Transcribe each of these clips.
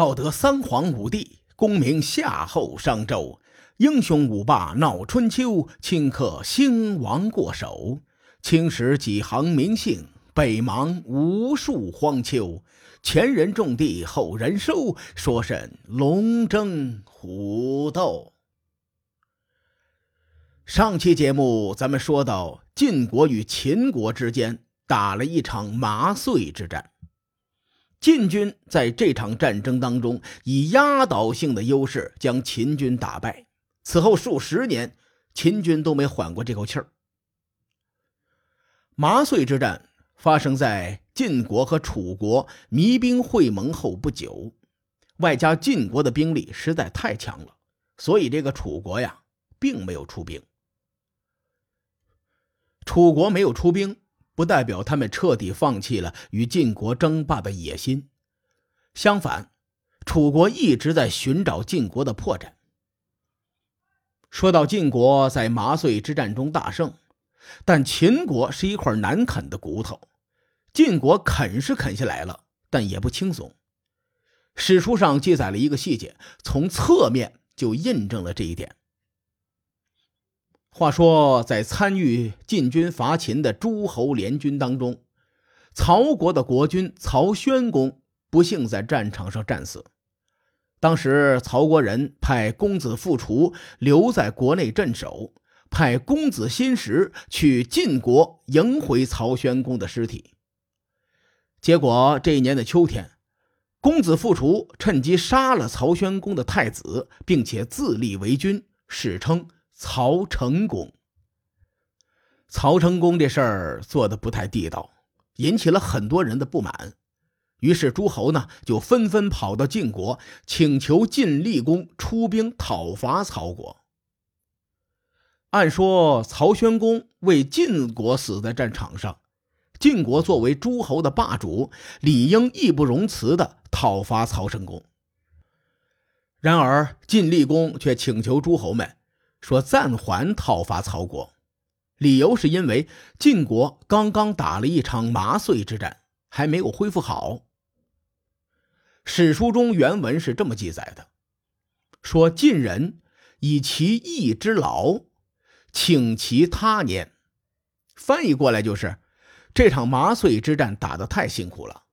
道德三皇五帝，功名夏后商周，英雄五霸闹春秋，顷刻兴亡过手。青史几行名姓，北邙无数荒丘。前人种地，后人收，说甚龙争虎斗？上期节目咱们说到，晋国与秦国之间打了一场麻遂之战。晋军在这场战争当中以压倒性的优势将秦军打败，此后数十年，秦军都没缓过这口气儿。麻遂之战发生在晋国和楚国弭兵会盟后不久，外加晋国的兵力实在太强了，所以这个楚国呀，并没有出兵。楚国没有出兵。不代表他们彻底放弃了与晋国争霸的野心，相反，楚国一直在寻找晋国的破绽。说到晋国在麻遂之战中大胜，但秦国是一块难啃的骨头，晋国啃是啃下来了，但也不轻松。史书上记载了一个细节，从侧面就印证了这一点。话说，在参与晋军伐秦的诸侯联军当中，曹国的国君曹宣公不幸在战场上战死。当时，曹国人派公子傅除留在国内镇守，派公子新石去晋国迎回曹宣公的尸体。结果，这一年的秋天，公子傅除趁机杀了曹宣公的太子，并且自立为君，史称。曹成功，曹成功这事儿做的不太地道，引起了很多人的不满。于是诸侯呢就纷纷跑到晋国，请求晋厉公出兵讨伐曹国。按说曹宣公为晋国死在战场上，晋国作为诸侯的霸主，理应义不容辞的讨伐曹成功。然而晋厉公却请求诸侯们。说暂缓讨伐曹国，理由是因为晋国刚刚打了一场麻遂之战，还没有恢复好。史书中原文是这么记载的：说晋人以其义之劳，请其他年。翻译过来就是，这场麻遂之战打得太辛苦了，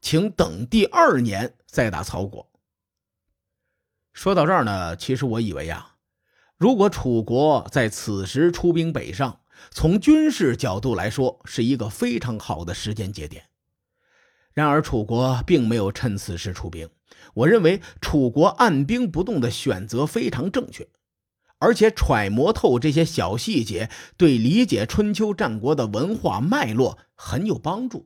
请等第二年再打曹国。说到这儿呢，其实我以为呀。如果楚国在此时出兵北上，从军事角度来说是一个非常好的时间节点。然而，楚国并没有趁此时出兵。我认为楚国按兵不动的选择非常正确，而且揣摩透这些小细节，对理解春秋战国的文化脉络很有帮助。《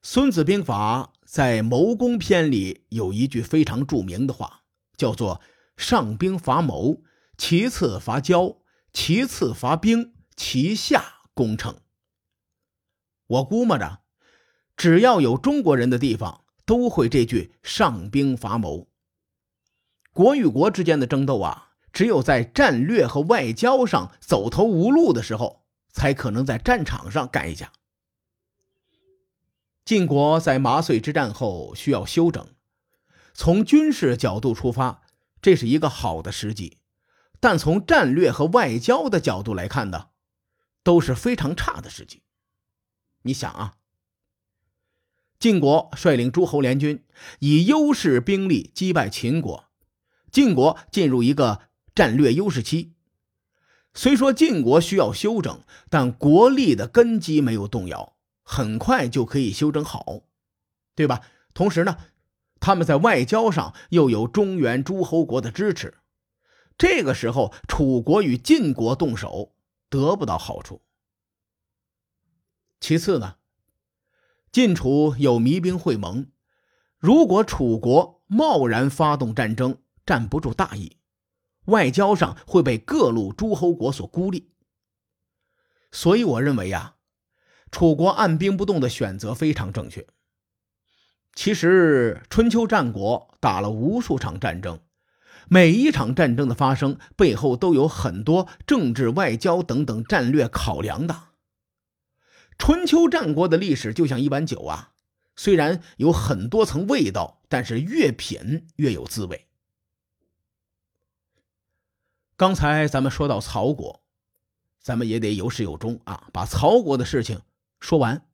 孙子兵法》在《谋攻篇》里有一句非常著名的话，叫做。上兵伐谋，其次伐交，其次伐兵，其下攻城。我估摸着，只要有中国人的地方，都会这句上兵伐谋。国与国之间的争斗啊，只有在战略和外交上走投无路的时候，才可能在战场上干一架。晋国在麻遂之战后需要休整，从军事角度出发。这是一个好的时机，但从战略和外交的角度来看呢，都是非常差的时机。你想啊，晋国率领诸侯联军，以优势兵力击败秦国，晋国进入一个战略优势期。虽说晋国需要休整，但国力的根基没有动摇，很快就可以休整好，对吧？同时呢。他们在外交上又有中原诸侯国的支持，这个时候楚国与晋国动手得不到好处。其次呢，晋楚有弭兵会盟，如果楚国贸然发动战争，站不住大义，外交上会被各路诸侯国所孤立。所以我认为呀，楚国按兵不动的选择非常正确。其实，春秋战国打了无数场战争，每一场战争的发生背后都有很多政治、外交等等战略考量的。春秋战国的历史就像一碗酒啊，虽然有很多层味道，但是越品越有滋味。刚才咱们说到曹国，咱们也得有始有终啊，把曹国的事情说完。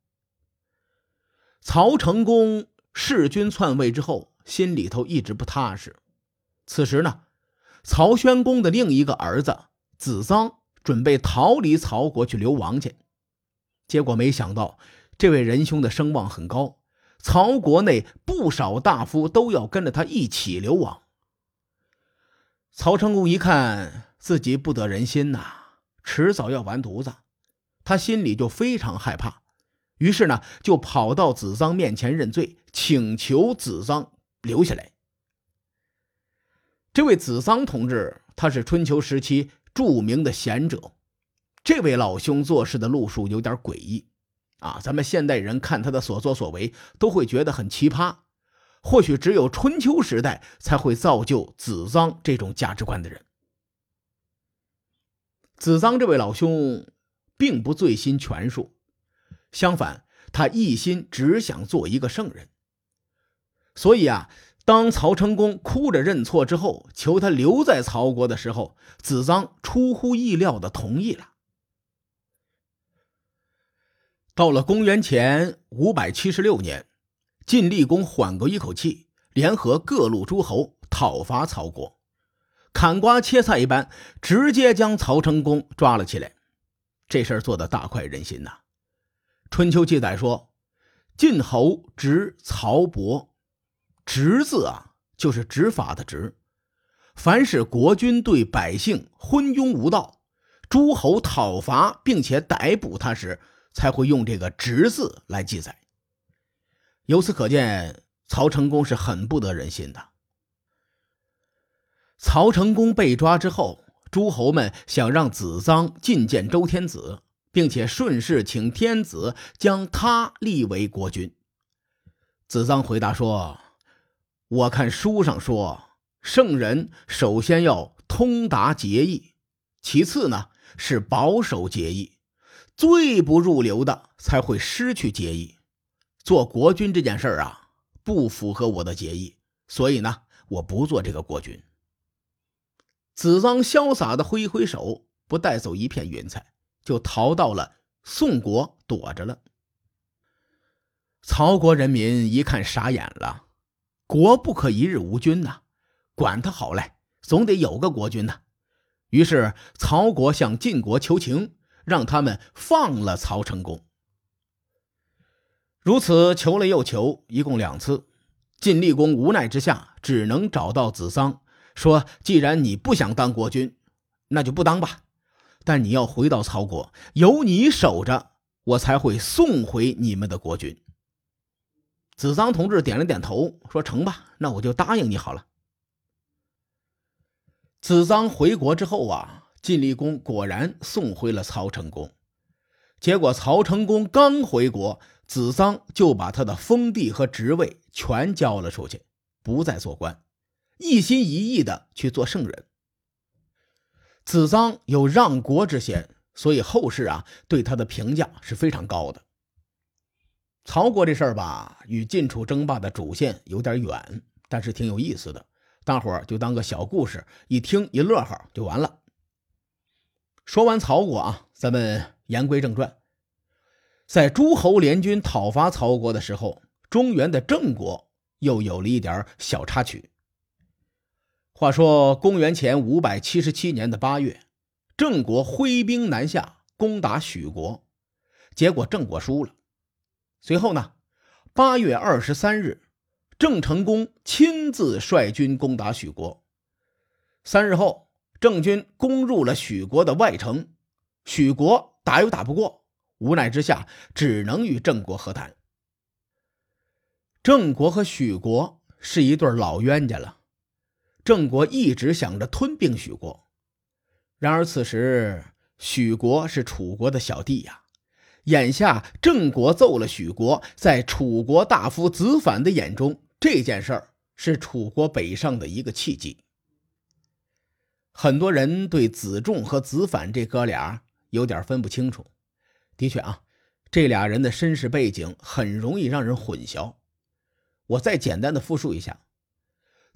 曹成功弑君篡位之后，心里头一直不踏实。此时呢，曹宣公的另一个儿子子臧准备逃离曹国去流亡去，结果没想到这位仁兄的声望很高，曹国内不少大夫都要跟着他一起流亡。曹成功一看自己不得人心呐，迟早要完犊子，他心里就非常害怕。于是呢，就跑到子臧面前认罪，请求子臧留下来。这位子臧同志，他是春秋时期著名的贤者。这位老兄做事的路数有点诡异啊，咱们现代人看他的所作所为，都会觉得很奇葩。或许只有春秋时代才会造就子臧这种价值观的人。子臧这位老兄，并不醉心权术。相反，他一心只想做一个圣人。所以啊，当曹成功哭着认错之后，求他留在曹国的时候，子臧出乎意料的同意了。到了公元前五百七十六年，晋厉公缓过一口气，联合各路诸侯讨伐曹国，砍瓜切菜一般，直接将曹成功抓了起来。这事儿做的大快人心呐！春秋记载说，晋侯执曹伯，执字啊，就是执法的执。凡是国君对百姓昏庸无道，诸侯讨伐并且逮捕他时，才会用这个执字来记载。由此可见，曹成功是很不得人心的。曹成功被抓之后，诸侯们想让子臧觐见周天子。并且顺势请天子将他立为国君。子臧回答说：“我看书上说，圣人首先要通达节义，其次呢是保守节义，最不入流的才会失去节义。做国君这件事儿啊，不符合我的节义，所以呢，我不做这个国君。”子臧潇洒的挥挥手，不带走一片云彩。就逃到了宋国躲着了。曹国人民一看傻眼了，国不可一日无君呐，管他好嘞，总得有个国君呐。于是曹国向晋国求情，让他们放了曹成功。如此求了又求，一共两次。晋厉公无奈之下，只能找到子桑，说：“既然你不想当国君，那就不当吧。”但你要回到曹国，有你守着，我才会送回你们的国君。子臧同志点了点头，说：“成吧，那我就答应你好了。”子臧回国之后啊，晋厉公果然送回了曹成功。结果曹成功刚回国，子臧就把他的封地和职位全交了出去，不再做官，一心一意的去做圣人。子臧有让国之嫌，所以后世啊对他的评价是非常高的。曹国这事儿吧，与晋楚争霸的主线有点远，但是挺有意思的，大伙儿就当个小故事一听一乐呵就完了。说完曹国啊，咱们言归正传，在诸侯联军讨伐曹国的时候，中原的郑国又有了一点小插曲。话说，公元前五百七十七年的八月，郑国挥兵南下攻打许国，结果郑国输了。随后呢，八月二十三日，郑成功亲自率军攻打许国。三日后，郑军攻入了许国的外城，许国打又打不过，无奈之下，只能与郑国和谈。郑国和许国是一对老冤家了。郑国一直想着吞并许国，然而此时许国是楚国的小弟呀。眼下郑国揍了许国，在楚国大夫子反的眼中，这件事儿是楚国北上的一个契机。很多人对子仲和子反这哥俩有点分不清楚。的确啊，这俩人的身世背景很容易让人混淆。我再简单的复述一下：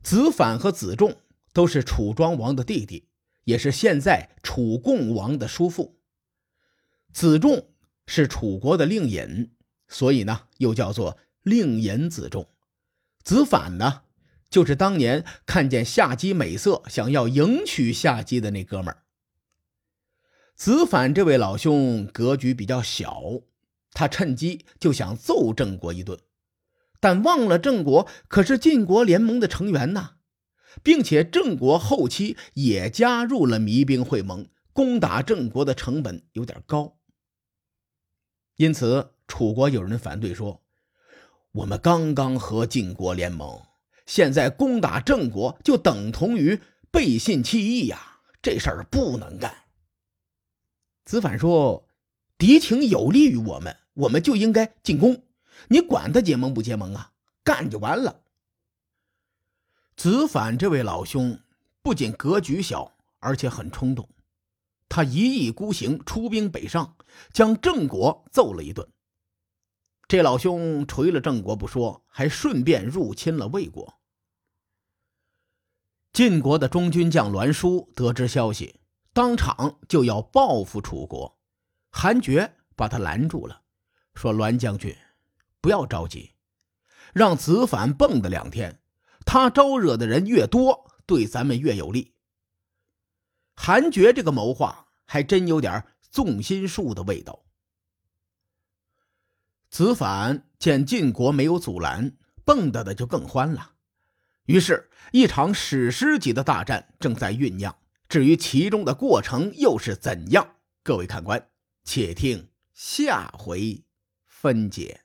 子反和子仲都是楚庄王的弟弟，也是现在楚共王的叔父。子仲是楚国的令尹，所以呢又叫做令尹子仲。子反呢，就是当年看见夏姬美色，想要迎娶夏姬的那哥们儿。子反这位老兄格局比较小，他趁机就想揍郑国一顿，但忘了郑国可是晋国联盟的成员呐，并且郑国后期也加入了弭兵会盟，攻打郑国的成本有点高。因此，楚国有人反对说：“我们刚刚和晋国联盟，现在攻打郑国，就等同于背信弃义呀！这事儿不能干。”子反说：“敌情有利于我们，我们就应该进攻。你管他结盟不结盟啊？干就完了。”子反这位老兄不仅格局小，而且很冲动。他一意孤行，出兵北上，将郑国揍了一顿。这老兄锤了郑国不说，还顺便入侵了魏国。晋国的中军将栾书得知消息。当场就要报复楚国，韩厥把他拦住了，说：“栾将军，不要着急，让子反蹦跶两天，他招惹的人越多，对咱们越有利。”韩厥这个谋划还真有点纵心术的味道。子反见晋国没有阻拦，蹦跶的就更欢了，于是，一场史诗级的大战正在酝酿。至于其中的过程又是怎样，各位看官，且听下回分解。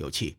有气。